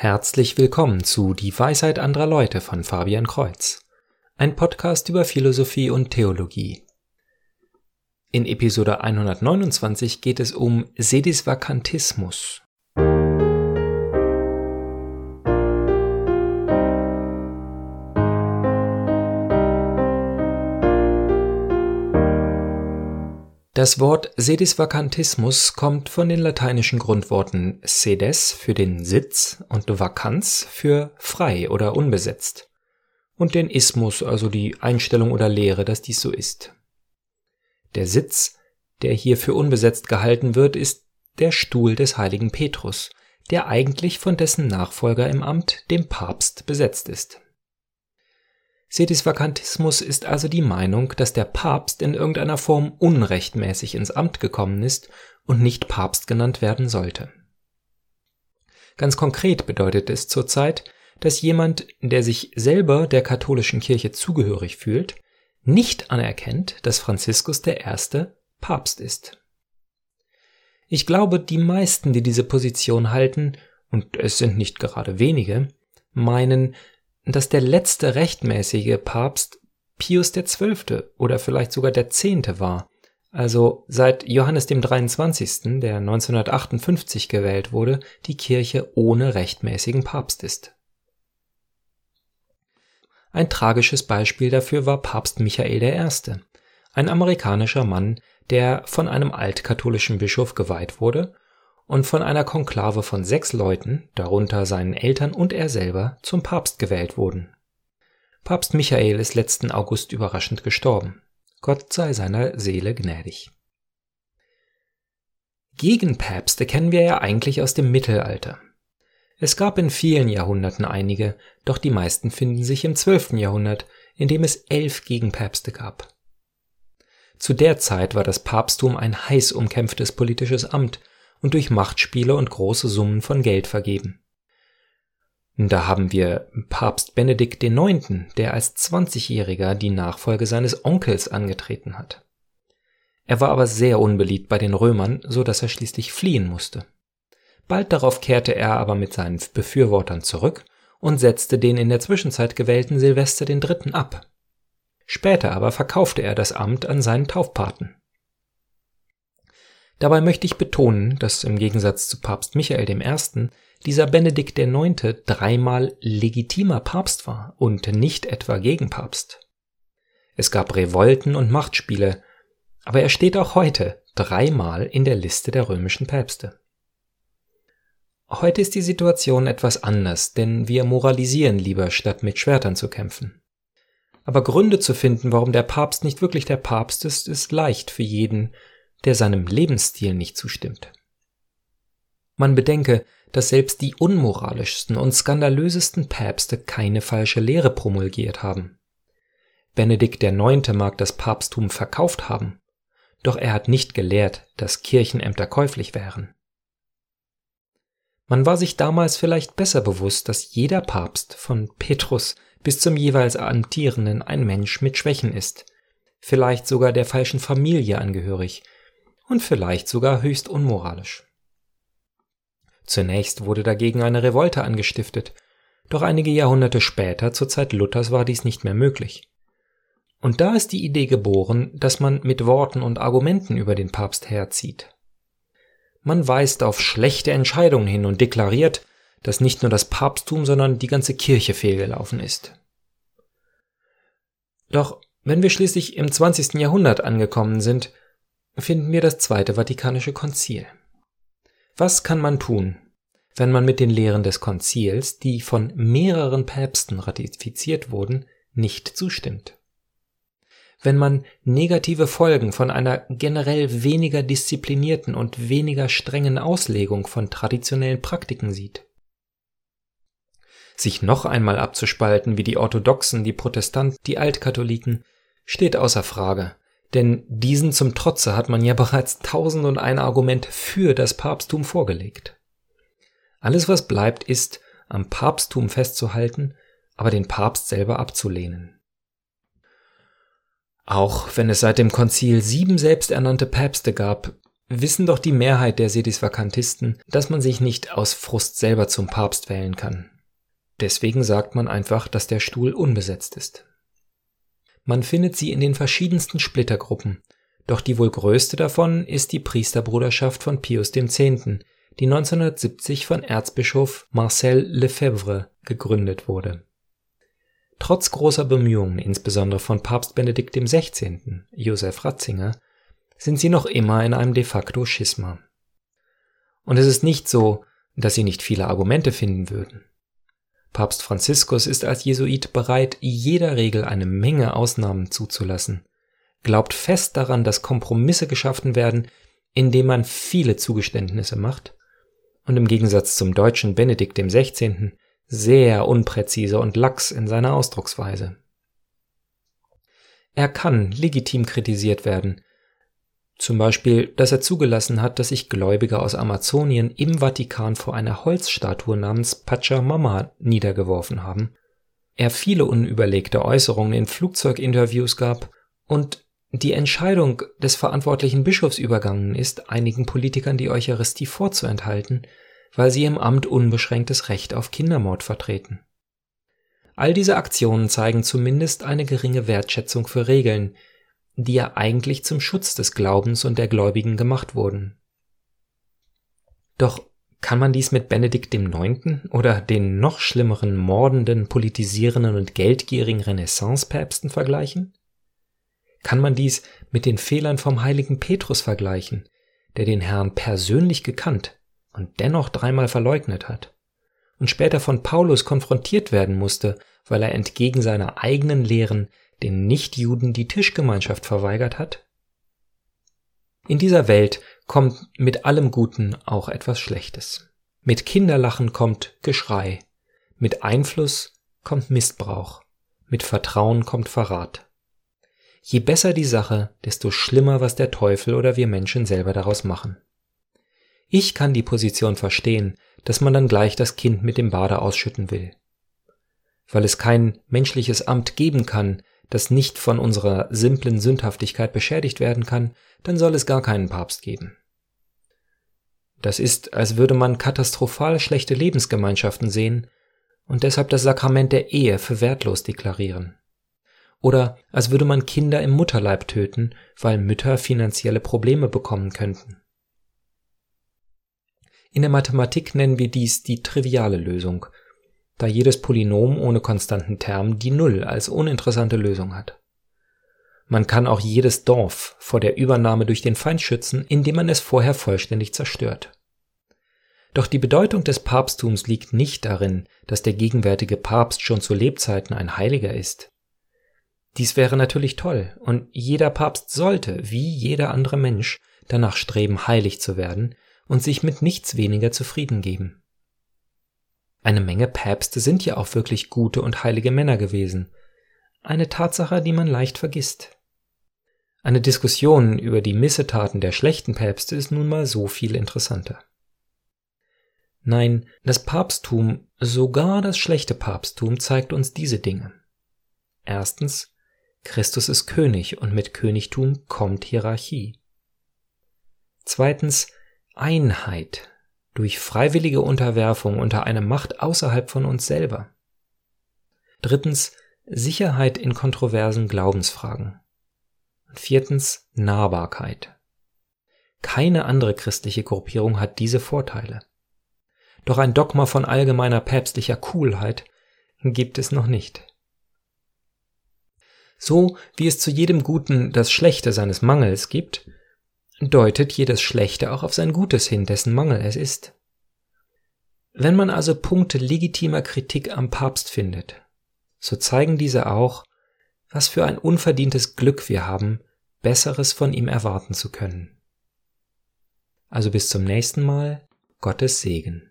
Herzlich willkommen zu Die Weisheit anderer Leute von Fabian Kreuz, ein Podcast über Philosophie und Theologie. In Episode 129 geht es um Sedisvakantismus. Das Wort Sedisvakantismus kommt von den lateinischen Grundworten sedes für den Sitz und vacanz für frei oder unbesetzt und den Ismus, also die Einstellung oder Lehre, dass dies so ist. Der Sitz, der hier für unbesetzt gehalten wird, ist der Stuhl des heiligen Petrus, der eigentlich von dessen Nachfolger im Amt, dem Papst, besetzt ist. Sedisvakantismus ist also die Meinung, dass der Papst in irgendeiner Form unrechtmäßig ins Amt gekommen ist und nicht Papst genannt werden sollte. Ganz konkret bedeutet es zurzeit, dass jemand, der sich selber der katholischen Kirche zugehörig fühlt, nicht anerkennt, dass Franziskus der Erste Papst ist. Ich glaube, die meisten, die diese Position halten, und es sind nicht gerade wenige, meinen, dass der letzte rechtmäßige Papst Pius XII. oder vielleicht sogar der Zehnte war. Also seit Johannes dem 23., der 1958 gewählt wurde, die Kirche ohne rechtmäßigen Papst ist. Ein tragisches Beispiel dafür war Papst Michael I., ein amerikanischer Mann, der von einem altkatholischen Bischof geweiht wurde und von einer Konklave von sechs Leuten, darunter seinen Eltern und er selber, zum Papst gewählt wurden. Papst Michael ist letzten August überraschend gestorben. Gott sei seiner Seele gnädig. Gegenpäpste kennen wir ja eigentlich aus dem Mittelalter. Es gab in vielen Jahrhunderten einige, doch die meisten finden sich im zwölften Jahrhundert, in dem es elf Gegenpäpste gab. Zu der Zeit war das Papsttum ein heiß umkämpftes politisches Amt und durch Machtspiele und große Summen von Geld vergeben. Da haben wir Papst Benedikt IX., der als 20-Jähriger die Nachfolge seines Onkels angetreten hat. Er war aber sehr unbeliebt bei den Römern, so dass er schließlich fliehen musste. Bald darauf kehrte er aber mit seinen Befürwortern zurück und setzte den in der Zwischenzeit gewählten Silvester III. ab. Später aber verkaufte er das Amt an seinen Taufpaten. Dabei möchte ich betonen, dass im Gegensatz zu Papst Michael I. dieser Benedikt IX. dreimal legitimer Papst war und nicht etwa Gegenpapst. Es gab Revolten und Machtspiele, aber er steht auch heute dreimal in der Liste der römischen Päpste. Heute ist die Situation etwas anders, denn wir moralisieren lieber, statt mit Schwertern zu kämpfen. Aber Gründe zu finden, warum der Papst nicht wirklich der Papst ist, ist leicht für jeden, der seinem Lebensstil nicht zustimmt. Man bedenke, dass selbst die unmoralischsten und skandalösesten Päpste keine falsche Lehre promulgiert haben. Benedikt IX. mag das Papsttum verkauft haben, doch er hat nicht gelehrt, dass Kirchenämter käuflich wären. Man war sich damals vielleicht besser bewusst, dass jeder Papst von Petrus bis zum jeweils amtierenden ein Mensch mit Schwächen ist, vielleicht sogar der falschen Familie angehörig, und vielleicht sogar höchst unmoralisch. Zunächst wurde dagegen eine Revolte angestiftet, doch einige Jahrhunderte später, zur Zeit Luthers, war dies nicht mehr möglich. Und da ist die Idee geboren, dass man mit Worten und Argumenten über den Papst herzieht. Man weist auf schlechte Entscheidungen hin und deklariert, dass nicht nur das Papsttum, sondern die ganze Kirche fehlgelaufen ist. Doch wenn wir schließlich im 20. Jahrhundert angekommen sind, finden wir das Zweite Vatikanische Konzil. Was kann man tun, wenn man mit den Lehren des Konzils, die von mehreren Päpsten ratifiziert wurden, nicht zustimmt? Wenn man negative Folgen von einer generell weniger disziplinierten und weniger strengen Auslegung von traditionellen Praktiken sieht? Sich noch einmal abzuspalten wie die Orthodoxen, die Protestanten, die Altkatholiken, steht außer Frage, denn diesen zum Trotze hat man ja bereits tausend und ein Argument für das Papsttum vorgelegt. Alles, was bleibt, ist, am Papsttum festzuhalten, aber den Papst selber abzulehnen. Auch wenn es seit dem Konzil sieben selbsternannte Päpste gab, wissen doch die Mehrheit der Sedisvakantisten, dass man sich nicht aus Frust selber zum Papst wählen kann. Deswegen sagt man einfach, dass der Stuhl unbesetzt ist. Man findet sie in den verschiedensten Splittergruppen, doch die wohl größte davon ist die Priesterbruderschaft von Pius X., die 1970 von Erzbischof Marcel Lefebvre gegründet wurde. Trotz großer Bemühungen, insbesondere von Papst Benedikt XVI., Josef Ratzinger, sind sie noch immer in einem de facto Schisma. Und es ist nicht so, dass sie nicht viele Argumente finden würden. Papst Franziskus ist als Jesuit bereit, jeder Regel eine Menge Ausnahmen zuzulassen, glaubt fest daran, dass Kompromisse geschaffen werden, indem man viele Zugeständnisse macht, und im Gegensatz zum deutschen Benedikt XVI. sehr unpräzise und lax in seiner Ausdrucksweise. Er kann legitim kritisiert werden, zum Beispiel, dass er zugelassen hat, dass sich Gläubige aus Amazonien im Vatikan vor einer Holzstatue namens Pachamama niedergeworfen haben, er viele unüberlegte Äußerungen in Flugzeuginterviews gab und die Entscheidung des verantwortlichen Bischofs übergangen ist, einigen Politikern die Eucharistie vorzuenthalten, weil sie im Amt unbeschränktes Recht auf Kindermord vertreten. All diese Aktionen zeigen zumindest eine geringe Wertschätzung für Regeln, die ja eigentlich zum Schutz des Glaubens und der Gläubigen gemacht wurden. Doch kann man dies mit Benedikt IX. oder den noch schlimmeren mordenden, politisierenden und geldgierigen Renaissancepäpsten vergleichen? Kann man dies mit den Fehlern vom heiligen Petrus vergleichen, der den Herrn persönlich gekannt und dennoch dreimal verleugnet hat und später von Paulus konfrontiert werden musste, weil er entgegen seiner eigenen Lehren den Nichtjuden die Tischgemeinschaft verweigert hat? In dieser Welt kommt mit allem Guten auch etwas Schlechtes. Mit Kinderlachen kommt Geschrei, mit Einfluss kommt Missbrauch, mit Vertrauen kommt Verrat. Je besser die Sache, desto schlimmer, was der Teufel oder wir Menschen selber daraus machen. Ich kann die Position verstehen, dass man dann gleich das Kind mit dem Bade ausschütten will. Weil es kein menschliches Amt geben kann, das nicht von unserer simplen Sündhaftigkeit beschädigt werden kann, dann soll es gar keinen Papst geben. Das ist, als würde man katastrophal schlechte Lebensgemeinschaften sehen und deshalb das Sakrament der Ehe für wertlos deklarieren. Oder als würde man Kinder im Mutterleib töten, weil Mütter finanzielle Probleme bekommen könnten. In der Mathematik nennen wir dies die triviale Lösung, da jedes Polynom ohne konstanten Term die Null als uninteressante Lösung hat. Man kann auch jedes Dorf vor der Übernahme durch den Feind schützen, indem man es vorher vollständig zerstört. Doch die Bedeutung des Papsttums liegt nicht darin, dass der gegenwärtige Papst schon zu Lebzeiten ein Heiliger ist. Dies wäre natürlich toll, und jeder Papst sollte, wie jeder andere Mensch, danach streben, heilig zu werden und sich mit nichts weniger zufrieden geben. Eine Menge Päpste sind ja auch wirklich gute und heilige Männer gewesen. Eine Tatsache, die man leicht vergisst. Eine Diskussion über die Missetaten der schlechten Päpste ist nun mal so viel interessanter. Nein, das Papsttum, sogar das schlechte Papsttum, zeigt uns diese Dinge. Erstens, Christus ist König und mit Königtum kommt Hierarchie. Zweitens, Einheit durch freiwillige Unterwerfung unter eine Macht außerhalb von uns selber. Drittens Sicherheit in kontroversen Glaubensfragen. Und viertens Nahbarkeit. Keine andere christliche Gruppierung hat diese Vorteile. Doch ein Dogma von allgemeiner päpstlicher Coolheit gibt es noch nicht. So wie es zu jedem Guten das Schlechte seines Mangels gibt, deutet jedes Schlechte auch auf sein Gutes hin, dessen Mangel es ist. Wenn man also Punkte legitimer Kritik am Papst findet, so zeigen diese auch, was für ein unverdientes Glück wir haben, Besseres von ihm erwarten zu können. Also bis zum nächsten Mal, Gottes Segen.